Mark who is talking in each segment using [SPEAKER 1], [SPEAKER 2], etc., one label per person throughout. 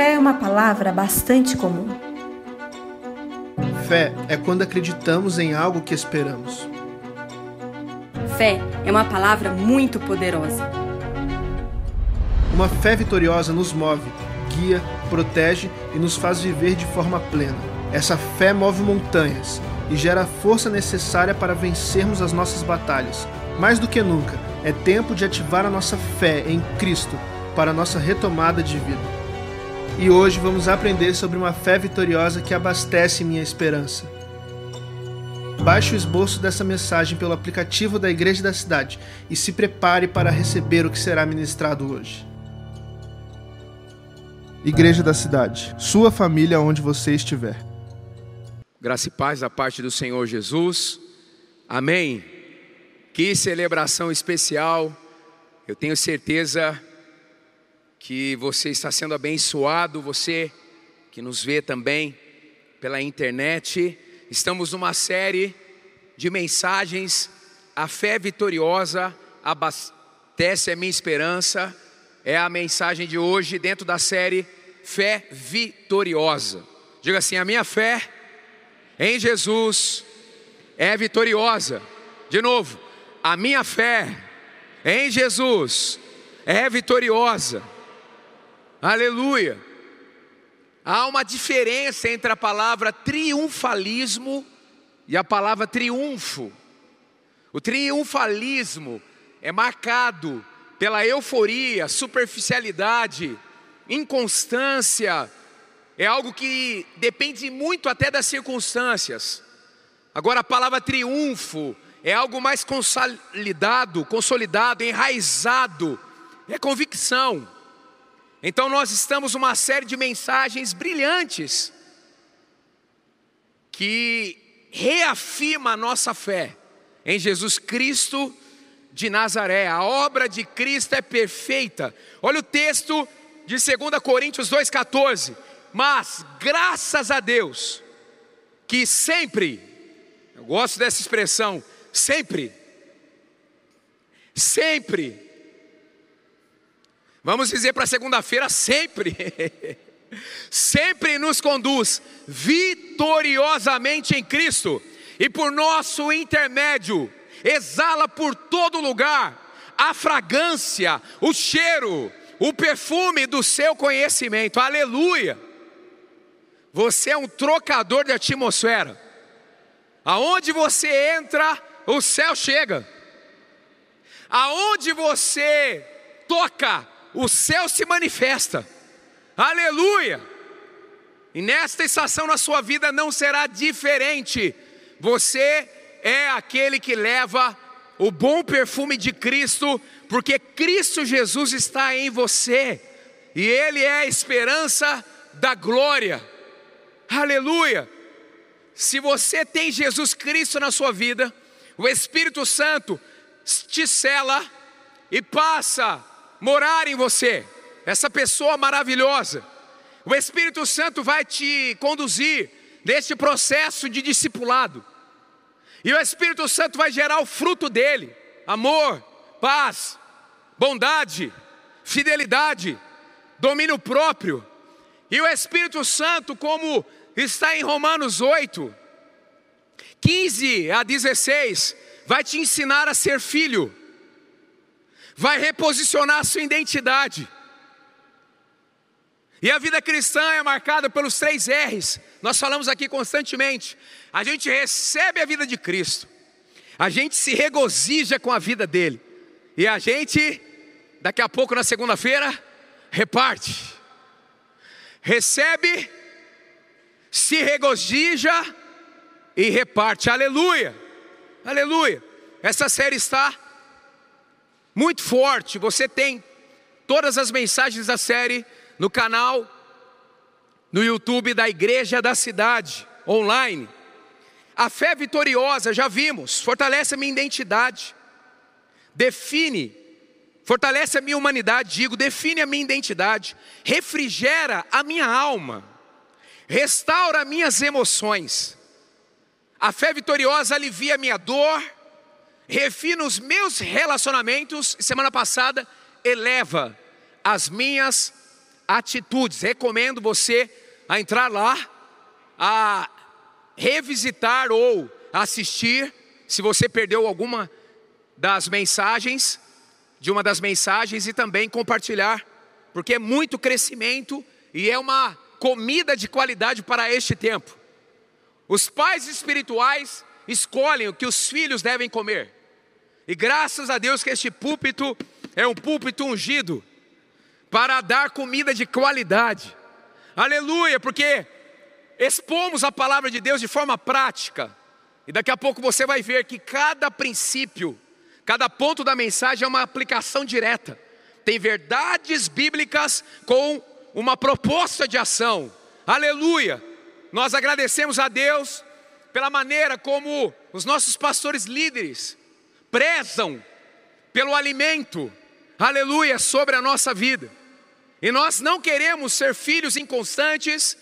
[SPEAKER 1] Fé é uma palavra bastante comum.
[SPEAKER 2] Fé é quando acreditamos em algo que esperamos.
[SPEAKER 3] Fé é uma palavra muito poderosa.
[SPEAKER 2] Uma fé vitoriosa nos move, guia, protege e nos faz viver de forma plena. Essa fé move montanhas e gera a força necessária para vencermos as nossas batalhas. Mais do que nunca, é tempo de ativar a nossa fé em Cristo para a nossa retomada de vida. E hoje vamos aprender sobre uma fé vitoriosa que abastece minha esperança. Baixe o esboço dessa mensagem pelo aplicativo da Igreja da Cidade e se prepare para receber o que será ministrado hoje. Igreja da Cidade, sua família onde você estiver.
[SPEAKER 4] Graça e paz da parte do Senhor Jesus. Amém. Que celebração especial. Eu tenho certeza que você está sendo abençoado, você que nos vê também pela internet. Estamos numa série de mensagens. A fé vitoriosa abastece a minha esperança é a mensagem de hoje dentro da série Fé Vitoriosa. Diga assim: a minha fé em Jesus é vitoriosa. De novo, a minha fé em Jesus é vitoriosa. Aleluia. Há uma diferença entre a palavra triunfalismo e a palavra triunfo. O triunfalismo é marcado pela euforia, superficialidade, inconstância, é algo que depende muito até das circunstâncias. Agora a palavra triunfo é algo mais consolidado, consolidado, enraizado, é convicção. Então nós estamos numa série de mensagens brilhantes que reafirma a nossa fé em Jesus Cristo de Nazaré. A obra de Cristo é perfeita. Olha o texto de 2 Coríntios 2,14. Mas, graças a Deus, que sempre, eu gosto dessa expressão, sempre, sempre, vamos dizer para segunda-feira, sempre, sempre nos conduz vitoriosamente em Cristo, e por nosso intermédio, exala por todo lugar a fragrância, o cheiro, o perfume do seu conhecimento. Aleluia! Você é um trocador de atmosfera. Aonde você entra, o céu chega. Aonde você toca, o céu se manifesta. Aleluia! E nesta estação na sua vida não será diferente. Você é aquele que leva o bom perfume de Cristo, porque Cristo Jesus está em você, e Ele é a esperança da glória. Aleluia! Se você tem Jesus Cristo na sua vida, o Espírito Santo te cela e passa morar em você, essa pessoa maravilhosa. O Espírito Santo vai te conduzir neste processo de discipulado. E o Espírito Santo vai gerar o fruto dele: amor, paz, bondade, fidelidade, domínio próprio. E o Espírito Santo, como está em Romanos 8, 15 a 16, vai te ensinar a ser filho, vai reposicionar a sua identidade. E a vida cristã é marcada pelos três R's, nós falamos aqui constantemente: a gente recebe a vida de Cristo, a gente se regozija com a vida dele, e a gente, daqui a pouco na segunda-feira, reparte, recebe, se regozija e reparte, aleluia, aleluia. Essa série está muito forte, você tem todas as mensagens da série no canal no YouTube da Igreja da Cidade, online. A fé vitoriosa, já vimos, fortalece a minha identidade, define, fortalece a minha humanidade, digo, define a minha identidade, refrigera a minha alma, restaura minhas emoções. A fé vitoriosa alivia a minha dor, refina os meus relacionamentos, semana passada, eleva as minhas atitudes. Recomendo você a entrar lá, a revisitar ou assistir, se você perdeu alguma das mensagens, de uma das mensagens e também compartilhar, porque é muito crescimento e é uma comida de qualidade para este tempo. Os pais espirituais escolhem o que os filhos devem comer. E graças a Deus que este púlpito é um púlpito ungido para dar comida de qualidade. Aleluia, porque expomos a palavra de Deus de forma prática. E daqui a pouco você vai ver que cada princípio, cada ponto da mensagem é uma aplicação direta. Tem verdades bíblicas com uma proposta de ação. Aleluia! Nós agradecemos a Deus pela maneira como os nossos pastores líderes prezam pelo alimento, aleluia, sobre a nossa vida. E nós não queremos ser filhos inconstantes,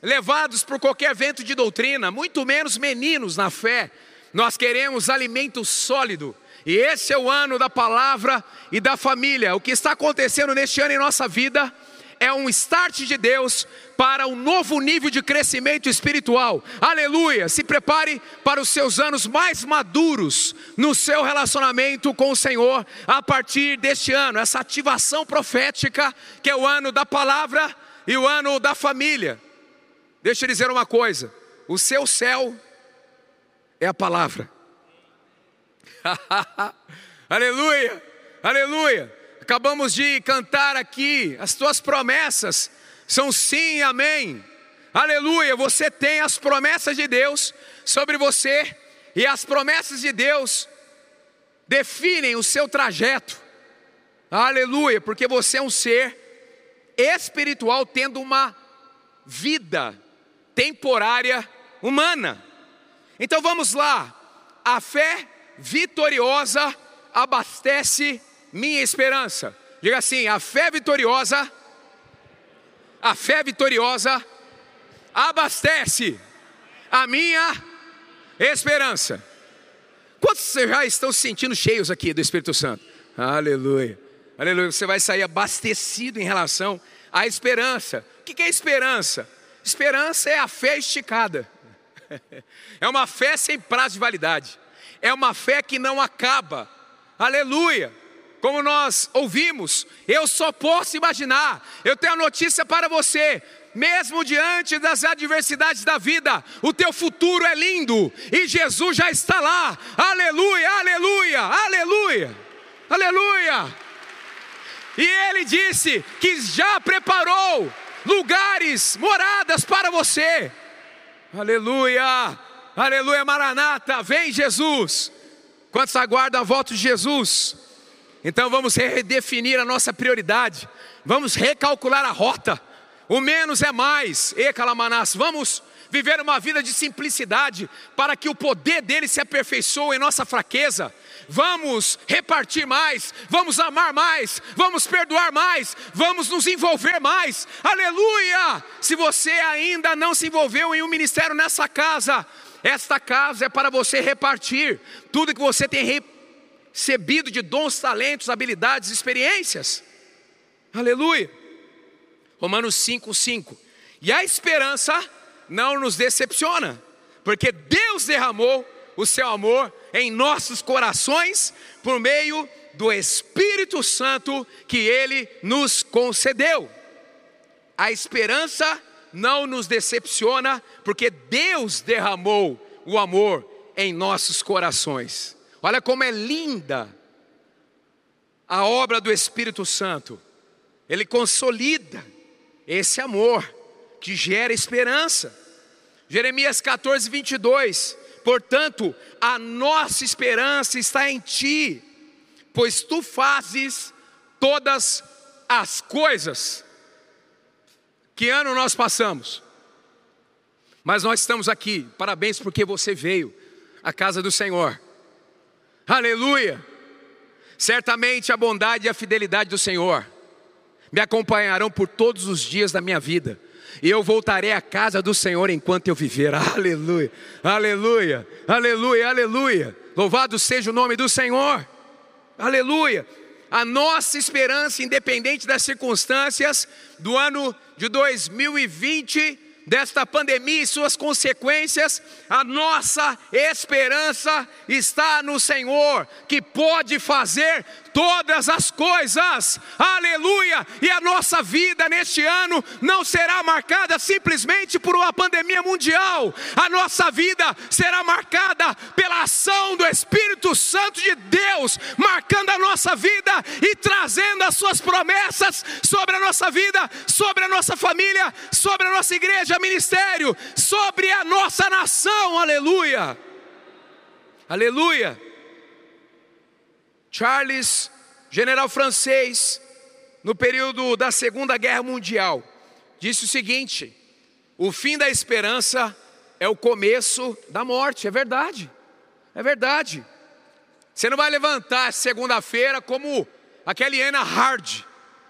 [SPEAKER 4] levados por qualquer vento de doutrina, muito menos meninos na fé. Nós queremos alimento sólido. E esse é o ano da palavra e da família. O que está acontecendo neste ano em nossa vida é um start de Deus para um novo nível de crescimento espiritual. Aleluia! Se prepare para os seus anos mais maduros no seu relacionamento com o Senhor a partir deste ano, essa ativação profética que é o ano da palavra e o ano da família. Deixa eu dizer uma coisa: o seu céu é a palavra. aleluia, aleluia. Acabamos de cantar aqui, as tuas promessas são sim e amém. Aleluia, você tem as promessas de Deus sobre você, e as promessas de Deus definem o seu trajeto. Aleluia, porque você é um ser espiritual tendo uma vida temporária humana. Então vamos lá, a fé vitoriosa abastece minha esperança. Diga assim: a fé vitoriosa, a fé vitoriosa abastece a minha esperança. Quantos já estão se sentindo cheios aqui do Espírito Santo? Aleluia, aleluia. Você vai sair abastecido em relação à esperança. O que é esperança? Esperança é a fé esticada, é uma fé sem prazo de validade, é uma fé que não acaba. Aleluia como nós ouvimos, eu só posso imaginar. Eu tenho a notícia para você. Mesmo diante das adversidades da vida, o teu futuro é lindo e Jesus já está lá. Aleluia, aleluia, aleluia, aleluia. E ele disse que já preparou lugares, moradas para você. Aleluia, aleluia, Maranata, vem Jesus. Quantos aguardam a volta de Jesus? Então vamos redefinir a nossa prioridade, vamos recalcular a rota. O menos é mais, e Calamanas, vamos viver uma vida de simplicidade para que o poder dele se aperfeiçoe em nossa fraqueza. Vamos repartir mais, vamos amar mais, vamos perdoar mais, vamos nos envolver mais. Aleluia! Se você ainda não se envolveu em um ministério nessa casa, esta casa é para você repartir tudo que você tem recebido de dons, talentos, habilidades, experiências. Aleluia. Romanos 5, 5. E a esperança não nos decepciona, porque Deus derramou o seu amor em nossos corações por meio do Espírito Santo que ele nos concedeu. A esperança não nos decepciona, porque Deus derramou o amor em nossos corações. Olha como é linda a obra do Espírito Santo. Ele consolida esse amor que gera esperança. Jeremias 14, 22. Portanto, a nossa esperança está em ti, pois tu fazes todas as coisas. Que ano nós passamos? Mas nós estamos aqui, parabéns porque você veio à casa do Senhor. Aleluia! Certamente a bondade e a fidelidade do Senhor me acompanharão por todos os dias da minha vida, e eu voltarei à casa do Senhor enquanto eu viver. Aleluia! Aleluia! Aleluia! Aleluia! Louvado seja o nome do Senhor! Aleluia! a nossa esperança, independente das circunstâncias do ano de 2020, desta pandemia e suas consequências, a nossa esperança está no Senhor, que pode fazer todas as coisas, aleluia. E a nossa vida neste ano não será marcada simplesmente por uma pandemia mundial, a nossa vida será marcada pela ação do Espírito Santo de Deus, marcando a nossa vida e trazendo as suas promessas sobre a nossa vida, sobre a nossa família, sobre a nossa igreja, ministério, sobre a nossa nação, aleluia. Aleluia. Charles, general francês, no período da Segunda Guerra Mundial, disse o seguinte: o fim da esperança é o começo da morte. É verdade, é verdade. Você não vai levantar segunda-feira como aquela Ana Hard,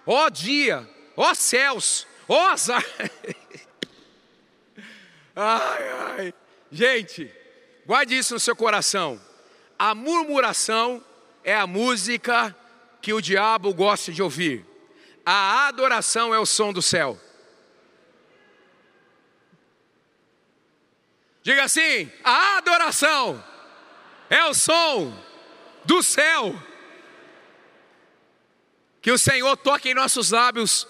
[SPEAKER 4] ó dia, ó céus, ó azar. ai, ai. Gente, guarde isso no seu coração. A murmuração é a música que o diabo gosta de ouvir. A adoração é o som do céu. Diga assim: a adoração é o som do céu. Que o Senhor toque em nossos lábios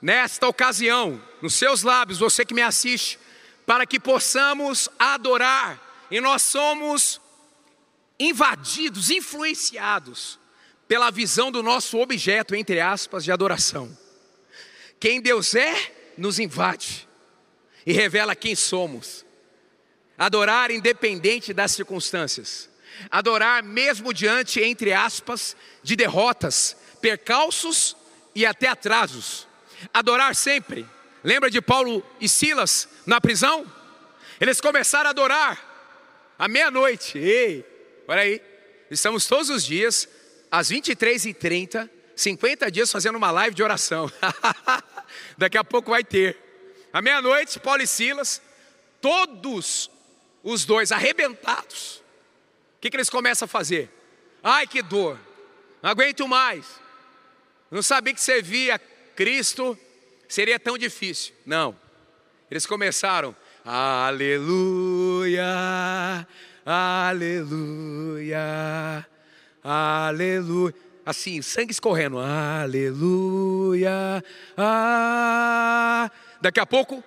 [SPEAKER 4] nesta ocasião, nos seus lábios, você que me assiste, para que possamos adorar. E nós somos invadidos, influenciados pela visão do nosso objeto, entre aspas, de adoração. Quem Deus é, nos invade e revela quem somos. Adorar independente das circunstâncias. Adorar mesmo diante, entre aspas, de derrotas, percalços e até atrasos. Adorar sempre. Lembra de Paulo e Silas na prisão? Eles começaram a adorar à meia-noite. Ei, olha aí. Estamos todos os dias, às 23h30, 50 dias fazendo uma live de oração. Daqui a pouco vai ter. À meia-noite, Paulo e Silas, todos os dois arrebentados. O que, que eles começam a fazer? Ai, que dor, não aguento mais. não sabia que servir a Cristo seria tão difícil. Não. Eles começaram, aleluia, aleluia, aleluia. Assim, sangue escorrendo, aleluia. Ah. Daqui a pouco,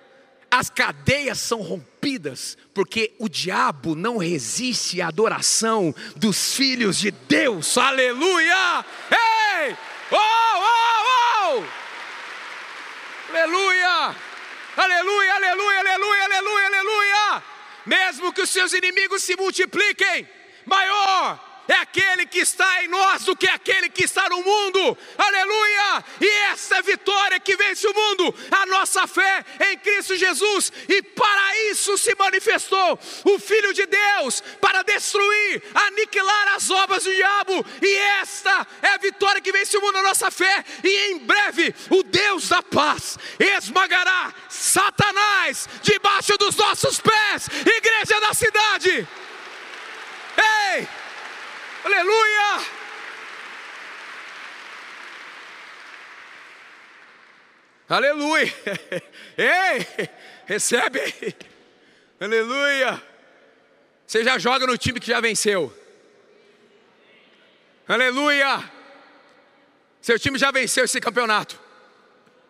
[SPEAKER 4] as cadeias são rompidas, porque o diabo não resiste à adoração dos filhos de Deus, aleluia! Ei! Oh, oh, oh! Aleluia! Aleluia, aleluia, aleluia, aleluia, aleluia! Mesmo que os seus inimigos se multipliquem, maior é aquele que está em nós do que aquele que está no mundo, aleluia! E essa vitória que vence o mundo, a nossa fé em Cristo Jesus, e para isso se manifestou o Filho de Deus, para destruir, aniquilar as obras do diabo, e esta é a vitória que vence o mundo, a nossa fé, e em breve o Deus da paz esmagará Satanás debaixo dos nossos pés, igreja da cidade. Ei! Aleluia! Aleluia! Ei! Recebe! Aleluia! Você já joga no time que já venceu. Aleluia! Seu time já venceu esse campeonato.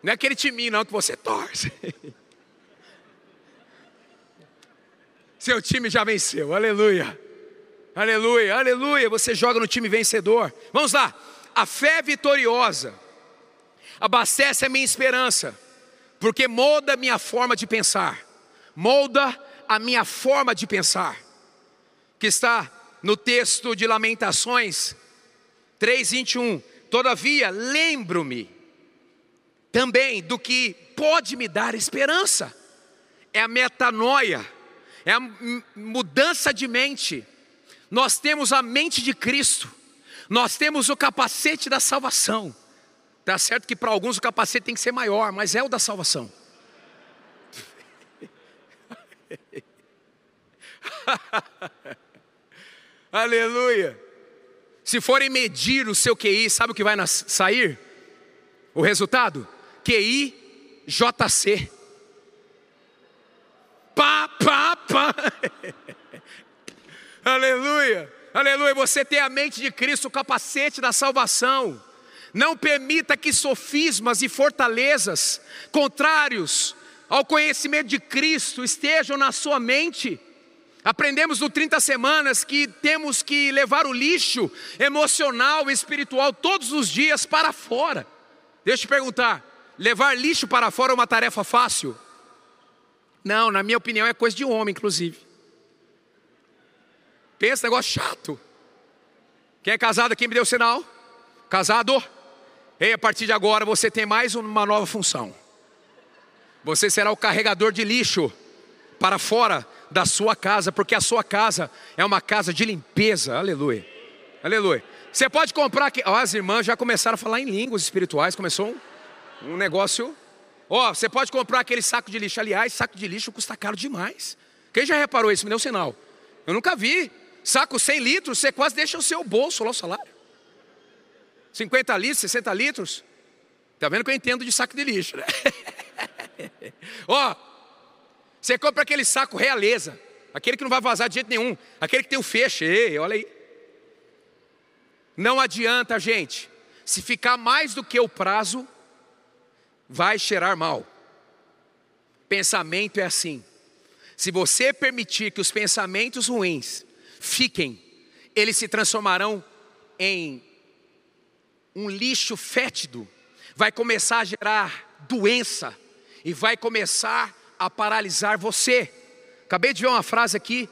[SPEAKER 4] Não é aquele time não que você torce. Seu time já venceu. Aleluia! Aleluia, aleluia. Você joga no time vencedor. Vamos lá. A fé vitoriosa abastece a minha esperança, porque molda a minha forma de pensar. Molda a minha forma de pensar. Que está no texto de Lamentações 3:21. Todavia, lembro-me também do que pode me dar esperança. É a metanoia, é a mudança de mente nós temos a mente de Cristo, nós temos o capacete da salvação. Tá certo que para alguns o capacete tem que ser maior, mas é o da salvação. Aleluia. Se forem medir o seu QI, sabe o que vai sair? O resultado? QI JC. Aleluia. Aleluia. Você tem a mente de Cristo, o capacete da salvação. Não permita que sofismas e fortalezas contrários ao conhecimento de Cristo estejam na sua mente. Aprendemos no 30 semanas que temos que levar o lixo emocional e espiritual todos os dias para fora. Deixa eu te perguntar: levar lixo para fora é uma tarefa fácil? Não, na minha opinião é coisa de homem, inclusive. Pensa, negócio chato. Quem é casado aqui me deu sinal? Casado? Ei, a partir de agora você tem mais uma nova função. Você será o carregador de lixo para fora da sua casa, porque a sua casa é uma casa de limpeza. Aleluia. Aleluia. Você pode comprar aqui. Ó, as irmãs já começaram a falar em línguas espirituais, começou um, um negócio. Ó, você pode comprar aquele saco de lixo. Aliás, saco de lixo custa caro demais. Quem já reparou isso? Me deu um sinal. Eu nunca vi. Saco 100 litros, você quase deixa o seu bolso lá o salário. 50 litros, 60 litros. Tá vendo que eu entendo de saco de lixo, né? Ó, você compra aquele saco realeza, aquele que não vai vazar de jeito nenhum, aquele que tem o um feixe, ei, olha aí. Não adianta, gente, se ficar mais do que o prazo, vai cheirar mal. Pensamento é assim. Se você permitir que os pensamentos ruins fiquem, eles se transformarão em um lixo fétido, vai começar a gerar doença e vai começar a paralisar você. Acabei de ver uma frase aqui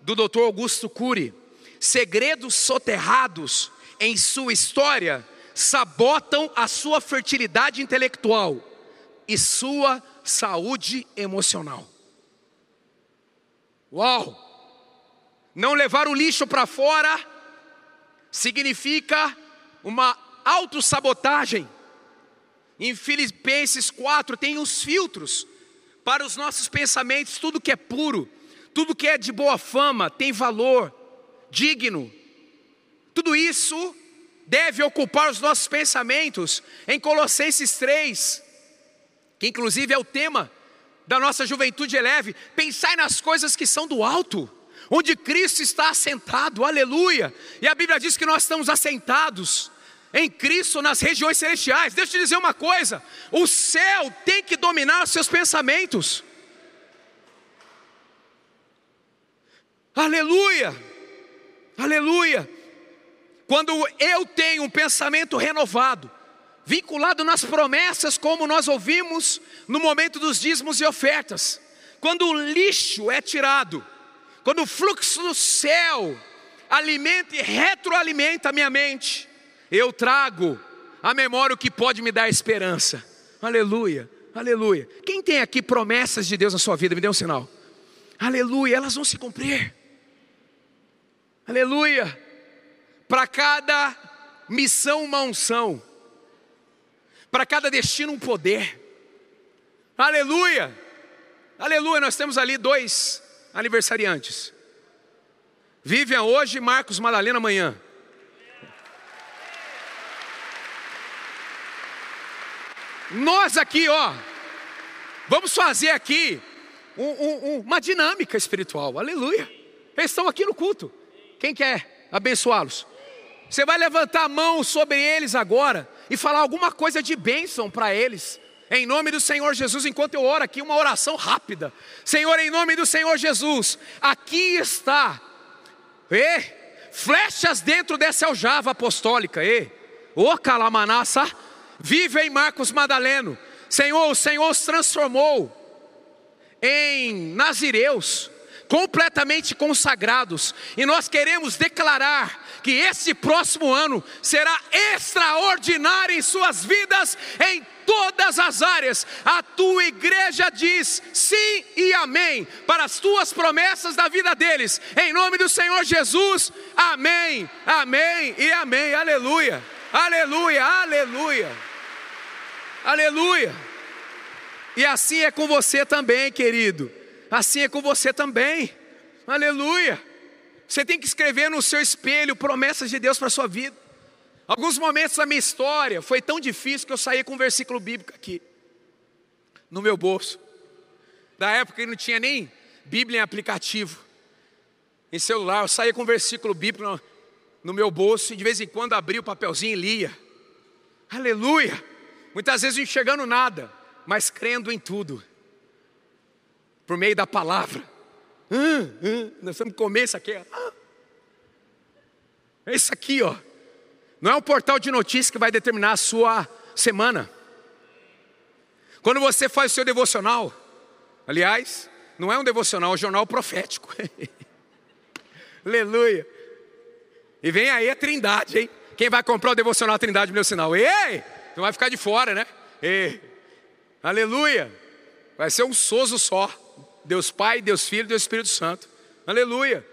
[SPEAKER 4] do Dr. Augusto Cury: segredos soterrados em sua história sabotam a sua fertilidade intelectual e sua saúde emocional. Uau! Não levar o lixo para fora significa uma autossabotagem. Em Filipenses 4 tem os filtros para os nossos pensamentos, tudo que é puro, tudo que é de boa fama, tem valor, digno. Tudo isso deve ocupar os nossos pensamentos. Em Colossenses 3, que inclusive é o tema da nossa juventude eleve, pensai nas coisas que são do alto, onde Cristo está assentado, aleluia. E a Bíblia diz que nós estamos assentados em Cristo nas regiões celestiais. Deixa eu te dizer uma coisa: o céu tem que dominar os seus pensamentos. Aleluia, aleluia. Quando eu tenho um pensamento renovado, vinculado nas promessas, como nós ouvimos no momento dos dízimos e ofertas, quando o lixo é tirado, quando o fluxo do céu alimenta e retroalimenta a minha mente, eu trago à memória o que pode me dar esperança. Aleluia, aleluia. Quem tem aqui promessas de Deus na sua vida, me dê um sinal. Aleluia, elas vão se cumprir. Aleluia. Para cada missão, uma unção. Para cada destino, um poder. Aleluia. Aleluia. Nós temos ali dois aniversariantes. Vivian hoje, Marcos Madalena amanhã. Nós aqui, ó, vamos fazer aqui um, um, uma dinâmica espiritual, aleluia. Eles estão aqui no culto. Quem quer abençoá-los? Você vai levantar a mão sobre eles agora e falar alguma coisa de bênção para eles. Em nome do Senhor Jesus, enquanto eu oro aqui, uma oração rápida. Senhor, em nome do Senhor Jesus, aqui está. E flechas dentro dessa aljava apostólica. E o calamanassa vive em Marcos Madaleno. Senhor, o Senhor os transformou em nazireus, completamente consagrados, e nós queremos declarar que esse próximo ano será extraordinário em suas vidas, em todas as áreas. A tua igreja diz sim e amém para as tuas promessas da vida deles, em nome do Senhor Jesus, amém, amém e amém, aleluia, aleluia, aleluia. Aleluia. E assim é com você também, querido. Assim é com você também. Aleluia. Você tem que escrever no seu espelho promessas de Deus para a sua vida. Alguns momentos da minha história foi tão difícil que eu saí com um versículo bíblico aqui, no meu bolso. Da época que não tinha nem Bíblia em aplicativo, em celular, eu saía com um versículo bíblico no, no meu bolso e de vez em quando abria o papelzinho e lia. Aleluia! Muitas vezes não enxergando nada, mas crendo em tudo, por meio da palavra. Hum, hum, nós vamos comer isso aqui. Ah. É isso aqui, ó. Não é um portal de notícias que vai determinar a sua semana. Quando você faz o seu devocional, aliás, não é um devocional, é um jornal profético. Aleluia. E vem aí a trindade, hein? Quem vai comprar o devocional Trindade, meu sinal? Ei! Não vai ficar de fora, né? Ei! Aleluia! Vai ser um sozo só. Deus Pai, Deus Filho, Deus Espírito Santo. Aleluia!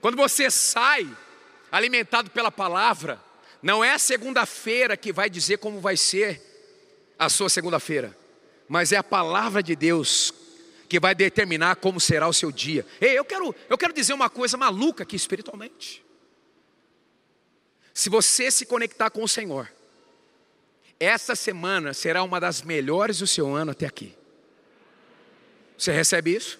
[SPEAKER 4] Quando você sai alimentado pela palavra, não é a segunda-feira que vai dizer como vai ser a sua segunda-feira, mas é a palavra de Deus que vai determinar como será o seu dia. Ei, eu quero, eu quero dizer uma coisa maluca aqui espiritualmente. Se você se conectar com o Senhor, essa semana será uma das melhores do seu ano até aqui. Você recebe isso?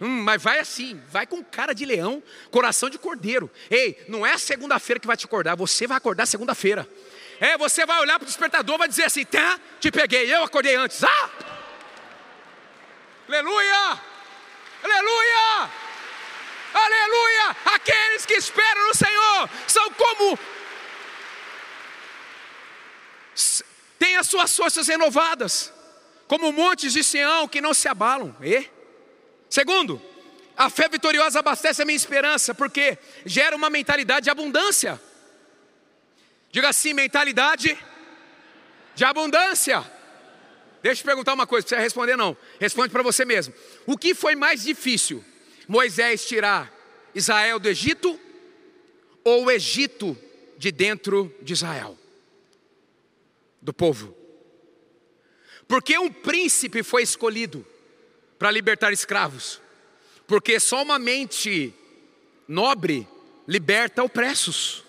[SPEAKER 4] Hum, mas vai assim, vai com cara de leão, coração de cordeiro. Ei, não é segunda-feira que vai te acordar, você vai acordar segunda-feira. É, você vai olhar para o despertador e vai dizer assim: tá, te peguei, eu acordei antes. Ah! Aleluia! Aleluia! Aleluia! Aqueles que esperam no Senhor são como. têm as suas forças renovadas, como montes de Sião que não se abalam. E? Segundo, a fé vitoriosa abastece a minha esperança, porque gera uma mentalidade de abundância. Diga assim: mentalidade de abundância. Deixa eu perguntar uma coisa, não precisa responder não. Responde para você mesmo. O que foi mais difícil? Moisés tirar Israel do Egito ou o Egito de dentro de Israel? Do povo. Porque um príncipe foi escolhido para libertar escravos. Porque só uma mente nobre liberta opressos.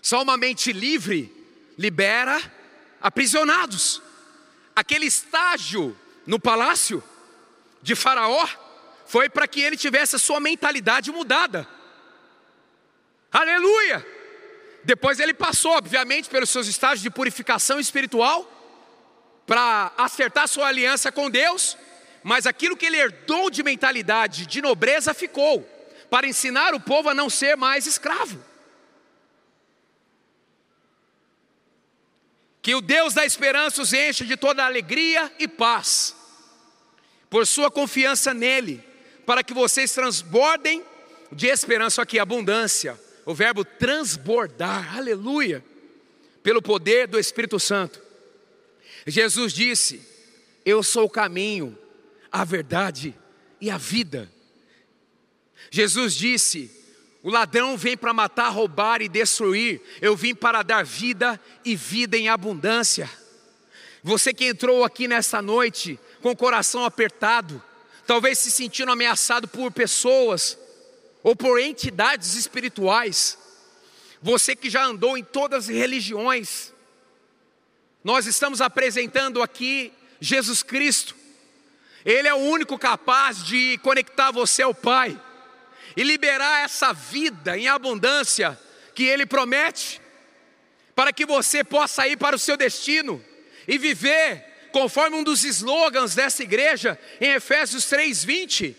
[SPEAKER 4] Só uma mente livre libera aprisionados. Aquele estágio no palácio de Faraó foi para que ele tivesse a sua mentalidade mudada. Aleluia! Depois ele passou, obviamente, pelos seus estágios de purificação espiritual, para acertar sua aliança com Deus, mas aquilo que ele herdou de mentalidade de nobreza ficou, para ensinar o povo a não ser mais escravo. Que o Deus da esperança os enche de toda alegria e paz por sua confiança nele, para que vocês transbordem de esperança aqui, abundância, o verbo transbordar, aleluia, pelo poder do Espírito Santo. Jesus disse: Eu sou o caminho, a verdade e a vida. Jesus disse: O ladrão vem para matar, roubar e destruir, eu vim para dar vida e vida em abundância. Você que entrou aqui nessa noite, com o coração apertado, talvez se sentindo ameaçado por pessoas ou por entidades espirituais. Você que já andou em todas as religiões, nós estamos apresentando aqui Jesus Cristo. Ele é o único capaz de conectar você ao Pai e liberar essa vida em abundância que Ele promete, para que você possa ir para o seu destino e viver conforme um dos slogans dessa igreja, em Efésios 3:20.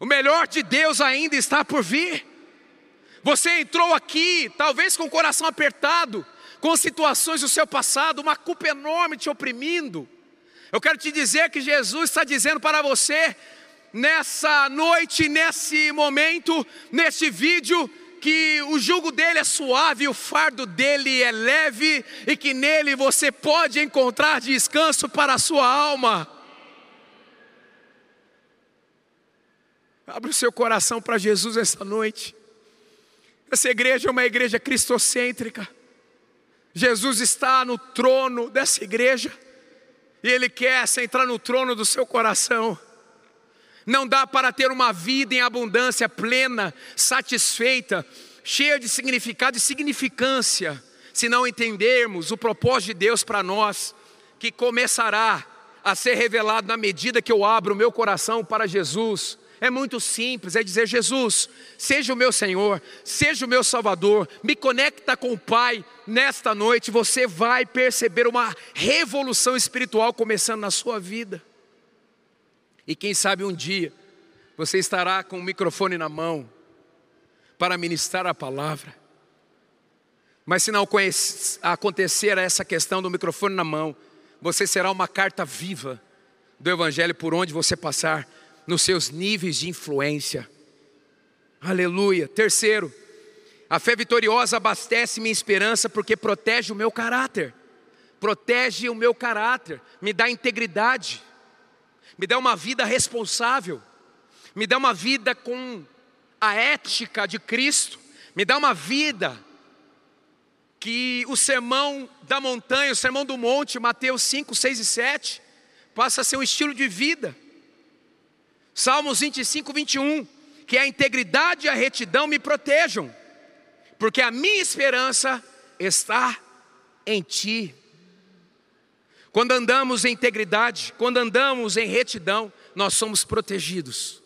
[SPEAKER 4] O melhor de Deus ainda está por vir. Você entrou aqui, talvez com o coração apertado, com situações do seu passado, uma culpa enorme te oprimindo. Eu quero te dizer que Jesus está dizendo para você, nessa noite, nesse momento, nesse vídeo, que o jugo dele é suave, o fardo dele é leve e que nele você pode encontrar descanso para a sua alma. Abra o seu coração para Jesus essa noite. Essa igreja é uma igreja cristocêntrica. Jesus está no trono dessa igreja e Ele quer se entrar no trono do seu coração. Não dá para ter uma vida em abundância plena, satisfeita, cheia de significado e significância, se não entendermos o propósito de Deus para nós, que começará a ser revelado na medida que eu abro o meu coração para Jesus. É muito simples, é dizer: Jesus, seja o meu Senhor, seja o meu Salvador, me conecta com o Pai nesta noite. Você vai perceber uma revolução espiritual começando na sua vida. E quem sabe um dia você estará com o microfone na mão para ministrar a palavra. Mas se não acontecer essa questão do microfone na mão, você será uma carta viva do Evangelho por onde você passar, nos seus níveis de influência. Aleluia. Terceiro, a fé vitoriosa abastece minha esperança porque protege o meu caráter. Protege o meu caráter, me dá integridade me dá uma vida responsável, me dá uma vida com a ética de Cristo, me dá uma vida que o sermão da montanha, o sermão do monte, Mateus 5, 6 e 7, passa a ser um estilo de vida. Salmos 25, 21, que a integridade e a retidão me protejam, porque a minha esperança está em Ti. Quando andamos em integridade, quando andamos em retidão, nós somos protegidos.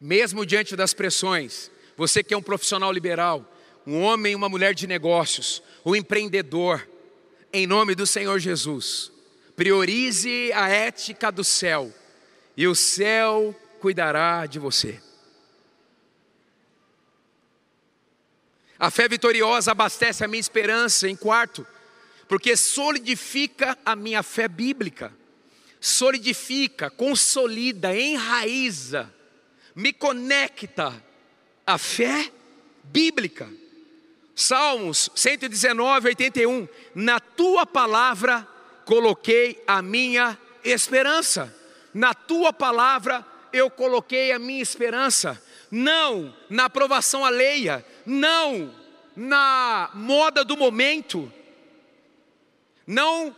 [SPEAKER 4] Mesmo diante das pressões, você que é um profissional liberal, um homem e uma mulher de negócios, um empreendedor, em nome do Senhor Jesus, priorize a ética do céu, e o céu cuidará de você. A fé vitoriosa abastece a minha esperança. Em quarto, porque solidifica a minha fé bíblica, solidifica, consolida, enraiza, me conecta à fé bíblica. Salmos 119, 81. Na tua palavra coloquei a minha esperança. Na tua palavra eu coloquei a minha esperança. Não na aprovação alheia, não na moda do momento, não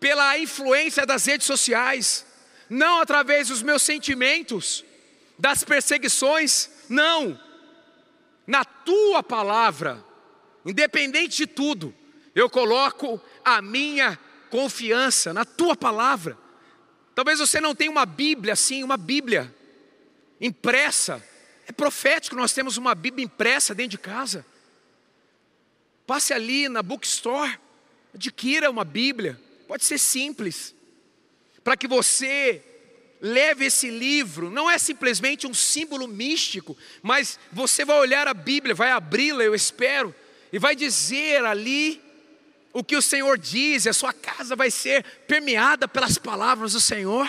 [SPEAKER 4] pela influência das redes sociais, não através dos meus sentimentos, das perseguições, não. Na tua palavra, independente de tudo, eu coloco a minha confiança na tua palavra. Talvez você não tenha uma Bíblia assim, uma Bíblia impressa. É profético, nós temos uma Bíblia impressa dentro de casa. Passe ali na bookstore Adquira uma Bíblia, pode ser simples, para que você leve esse livro, não é simplesmente um símbolo místico, mas você vai olhar a Bíblia, vai abri-la, eu espero, e vai dizer ali o que o Senhor diz, a sua casa vai ser permeada pelas palavras do Senhor.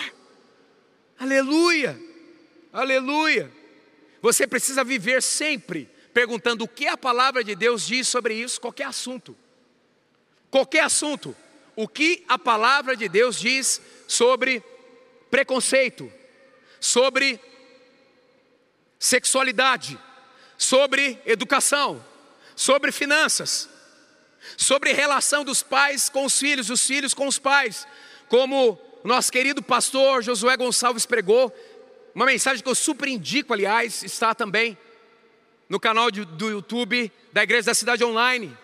[SPEAKER 4] Aleluia, aleluia. Você precisa viver sempre perguntando o que a palavra de Deus diz sobre isso, qualquer assunto qualquer assunto, o que a palavra de Deus diz sobre preconceito, sobre sexualidade, sobre educação, sobre finanças, sobre relação dos pais com os filhos, dos filhos com os pais, como nosso querido pastor Josué Gonçalves pregou, uma mensagem que eu super indico, aliás, está também no canal de, do YouTube da Igreja da Cidade Online.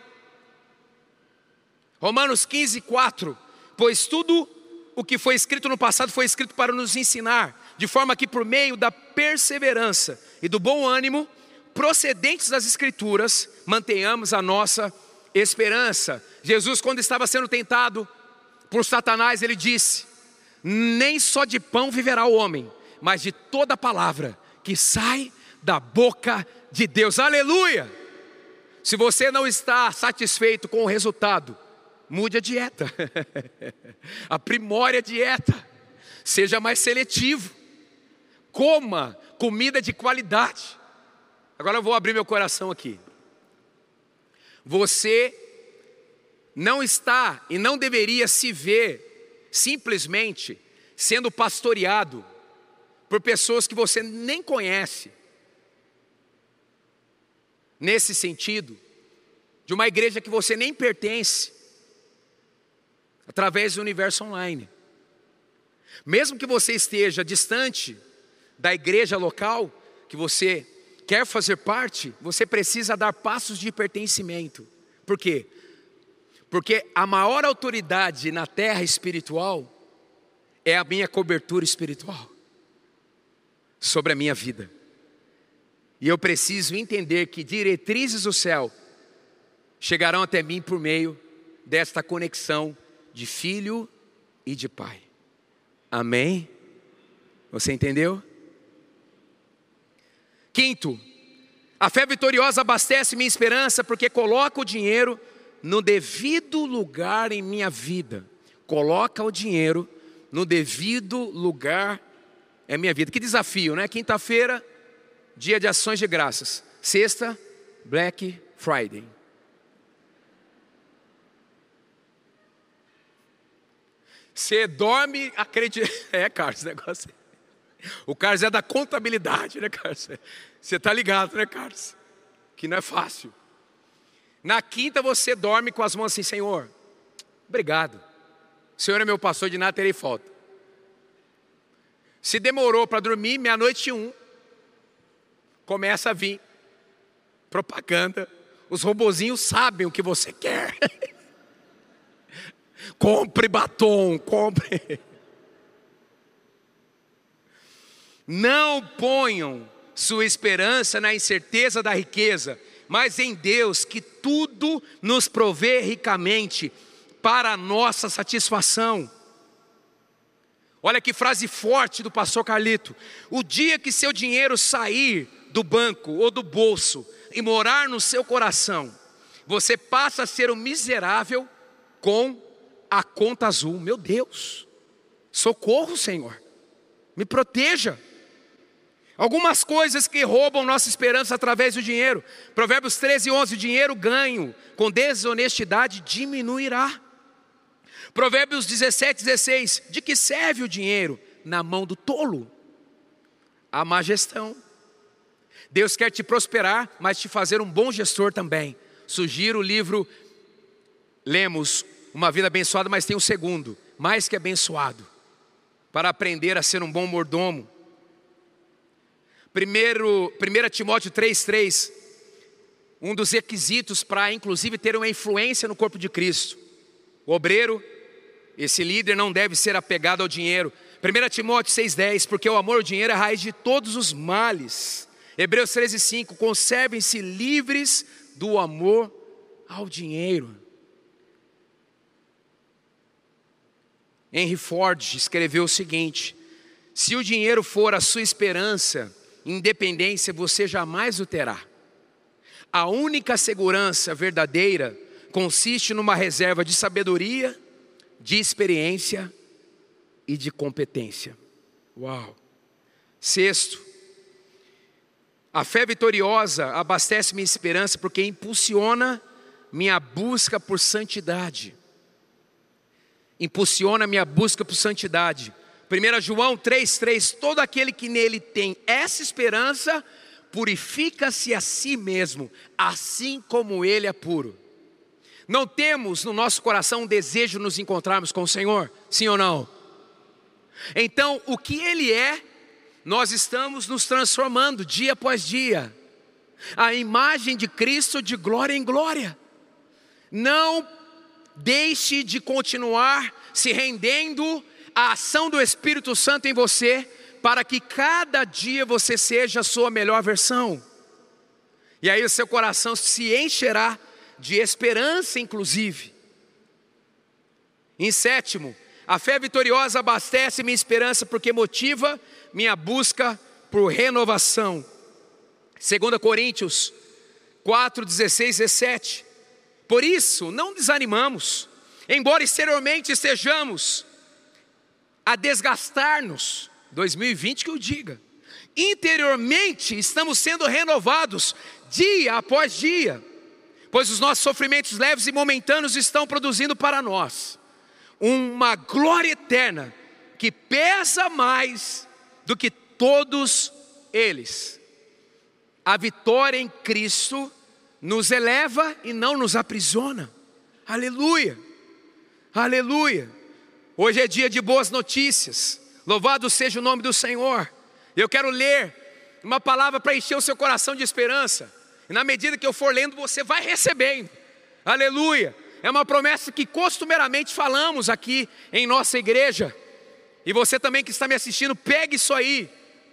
[SPEAKER 4] Romanos 15, 4. Pois tudo o que foi escrito no passado foi escrito para nos ensinar, de forma que por meio da perseverança e do bom ânimo, procedentes das Escrituras, mantenhamos a nossa esperança. Jesus, quando estava sendo tentado por Satanás, ele disse: Nem só de pão viverá o homem, mas de toda palavra que sai da boca de Deus. Aleluia! Se você não está satisfeito com o resultado, mude a dieta, aprimore a dieta, seja mais seletivo, coma comida de qualidade. Agora eu vou abrir meu coração aqui. Você não está e não deveria se ver simplesmente sendo pastoreado por pessoas que você nem conhece. Nesse sentido, de uma igreja que você nem pertence, através do universo online. Mesmo que você esteja distante da igreja local, que você quer fazer parte, você precisa dar passos de pertencimento. Por quê? Porque a maior autoridade na terra espiritual é a minha cobertura espiritual sobre a minha vida. E eu preciso entender que diretrizes do céu chegarão até mim por meio desta conexão de filho e de pai. Amém? Você entendeu? Quinto, a fé vitoriosa abastece minha esperança porque coloca o dinheiro no devido lugar em minha vida. Coloca o dinheiro no devido lugar em minha vida. Que desafio, né? Quinta-feira, dia de ações de graças. Sexta, Black Friday. Você dorme, acredita. É, Carlos, esse negócio. O Carlos é da contabilidade, né, Carlos? Você está ligado, né, Carlos? Que não é fácil. Na quinta você dorme com as mãos assim, Senhor, obrigado. O Senhor é meu pastor, de nada terei falta. Se demorou para dormir, meia-noite um, começa a vir propaganda. Os robozinhos sabem o que você quer. compre batom, compre. Não ponham sua esperança na incerteza da riqueza, mas em Deus que tudo nos provê ricamente para a nossa satisfação. Olha que frase forte do pastor Carlito. O dia que seu dinheiro sair do banco ou do bolso e morar no seu coração, você passa a ser um miserável com a conta azul. Meu Deus, socorro, Senhor, me proteja. Algumas coisas que roubam nossa esperança através do dinheiro. Provérbios 13, 11: o dinheiro ganho com desonestidade diminuirá. Provérbios 17, 16: de que serve o dinheiro na mão do tolo? A má gestão. Deus quer te prosperar, mas te fazer um bom gestor também. Sugiro o livro Lemos, Uma Vida Abençoada, mas tem um segundo, mais que abençoado, para aprender a ser um bom mordomo Primeiro, 1 Timóteo 3,3, um dos requisitos para, inclusive, ter uma influência no corpo de Cristo. O obreiro, esse líder, não deve ser apegado ao dinheiro. 1 Timóteo 6,10, porque o amor ao dinheiro é a raiz de todos os males. Hebreus 13,5, conservem-se livres do amor ao dinheiro. Henry Ford escreveu o seguinte: se o dinheiro for a sua esperança, independência você jamais o terá. A única segurança verdadeira consiste numa reserva de sabedoria, de experiência e de competência. Uau! Sexto, a fé vitoriosa abastece minha esperança porque impulsiona minha busca por santidade. Impulsiona minha busca por santidade. 1 João 3,3: Todo aquele que nele tem essa esperança, purifica-se a si mesmo, assim como ele é puro. Não temos no nosso coração um desejo de nos encontrarmos com o Senhor? Sim ou não? Então, o que Ele é, nós estamos nos transformando dia após dia. A imagem de Cristo de glória em glória. Não deixe de continuar se rendendo a ação do Espírito Santo em você, para que cada dia você seja a sua melhor versão. E aí o seu coração se encherá de esperança, inclusive. Em sétimo, a fé vitoriosa abastece minha esperança porque motiva minha busca por renovação. 2 Coríntios 4, 16, 17. Por isso, não desanimamos, embora exteriormente estejamos a desgastar-nos. 2020 que eu diga. Interiormente estamos sendo renovados dia após dia, pois os nossos sofrimentos leves e momentâneos estão produzindo para nós uma glória eterna que pesa mais do que todos eles. A vitória em Cristo nos eleva e não nos aprisiona. Aleluia. Aleluia. Hoje é dia de boas notícias. Louvado seja o nome do Senhor. Eu quero ler uma palavra para encher o seu coração de esperança. E na medida que eu for lendo, você vai recebendo. Aleluia. É uma promessa que costumeiramente falamos aqui em nossa igreja. E você também que está me assistindo, pegue isso aí.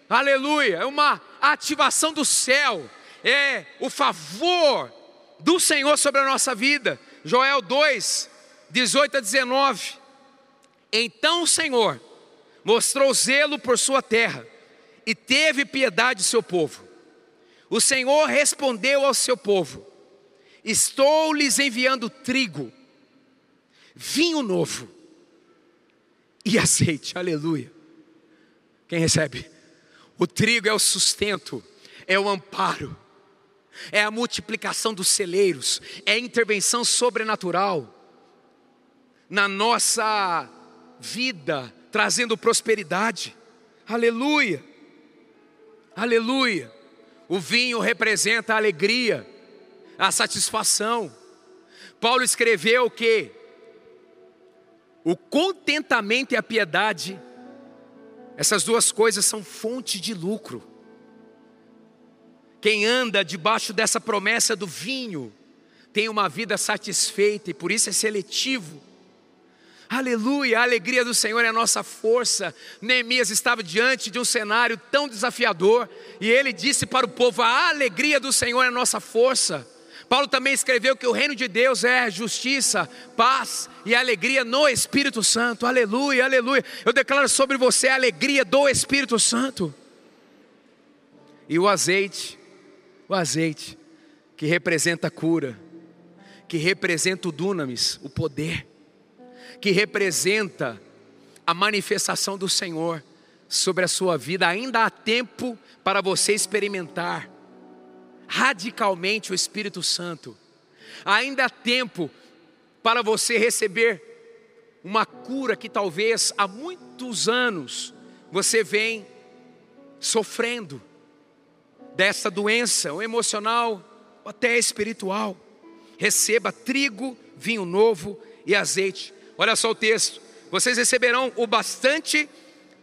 [SPEAKER 4] Aleluia. É uma ativação do céu. É o favor do Senhor sobre a nossa vida. Joel 2, 18 a 19. Então o Senhor mostrou zelo por sua terra e teve piedade do seu povo. O Senhor respondeu ao seu povo: Estou lhes enviando trigo, vinho novo e azeite. Aleluia. Quem recebe? O trigo é o sustento, é o amparo, é a multiplicação dos celeiros, é a intervenção sobrenatural na nossa vida, trazendo prosperidade. Aleluia. Aleluia. O vinho representa a alegria, a satisfação. Paulo escreveu que o contentamento e a piedade, essas duas coisas são fonte de lucro. Quem anda debaixo dessa promessa do vinho tem uma vida satisfeita e por isso é seletivo. Aleluia, a alegria do Senhor é a nossa força. Neemias estava diante de um cenário tão desafiador e ele disse para o povo: A alegria do Senhor é a nossa força. Paulo também escreveu que o reino de Deus é justiça, paz e alegria no Espírito Santo. Aleluia, aleluia. Eu declaro sobre você a alegria do Espírito Santo. E o azeite, o azeite que representa a cura, que representa o dunamis, o poder que representa a manifestação do Senhor sobre a sua vida. Ainda há tempo para você experimentar radicalmente o Espírito Santo. Ainda há tempo para você receber uma cura que talvez há muitos anos você vem sofrendo dessa doença, ou emocional, ou até espiritual. Receba trigo, vinho novo e azeite Olha só o texto: vocês receberão o bastante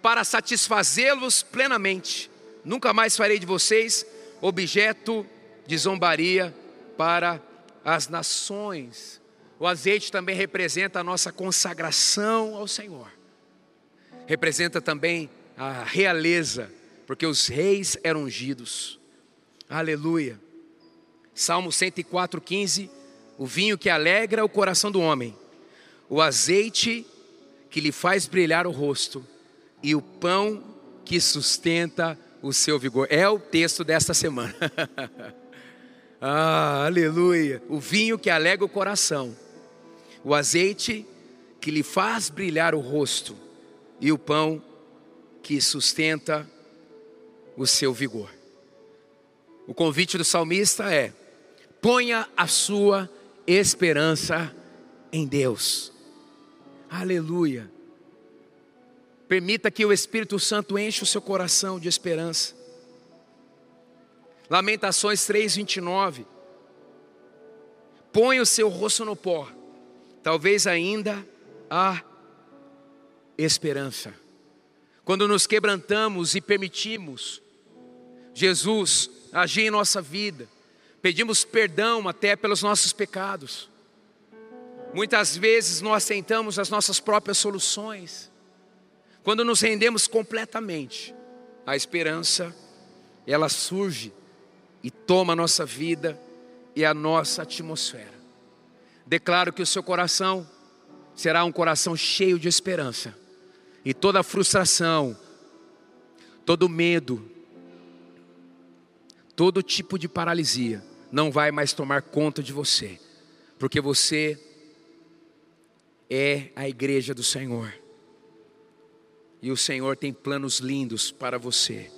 [SPEAKER 4] para satisfazê-los plenamente. Nunca mais farei de vocês objeto de zombaria para as nações. O azeite também representa a nossa consagração ao Senhor. Representa também a realeza, porque os reis eram ungidos. Aleluia. Salmo 104:15, o vinho que alegra o coração do homem o azeite que lhe faz brilhar o rosto e o pão que sustenta o seu vigor. É o texto desta semana. ah, aleluia. O vinho que alega o coração, o azeite que lhe faz brilhar o rosto e o pão que sustenta o seu vigor. O convite do salmista é: ponha a sua esperança em Deus. Aleluia. Permita que o Espírito Santo enche o seu coração de esperança. Lamentações 3:29. Põe o seu rosto no pó. Talvez ainda há esperança. Quando nos quebrantamos e permitimos Jesus agir em nossa vida, pedimos perdão até pelos nossos pecados. Muitas vezes nós tentamos as nossas próprias soluções. Quando nos rendemos completamente, a esperança, ela surge e toma a nossa vida e a nossa atmosfera. Declaro que o seu coração será um coração cheio de esperança. E toda frustração, todo medo, todo tipo de paralisia não vai mais tomar conta de você, porque você é a igreja do Senhor. E o Senhor tem planos lindos para você.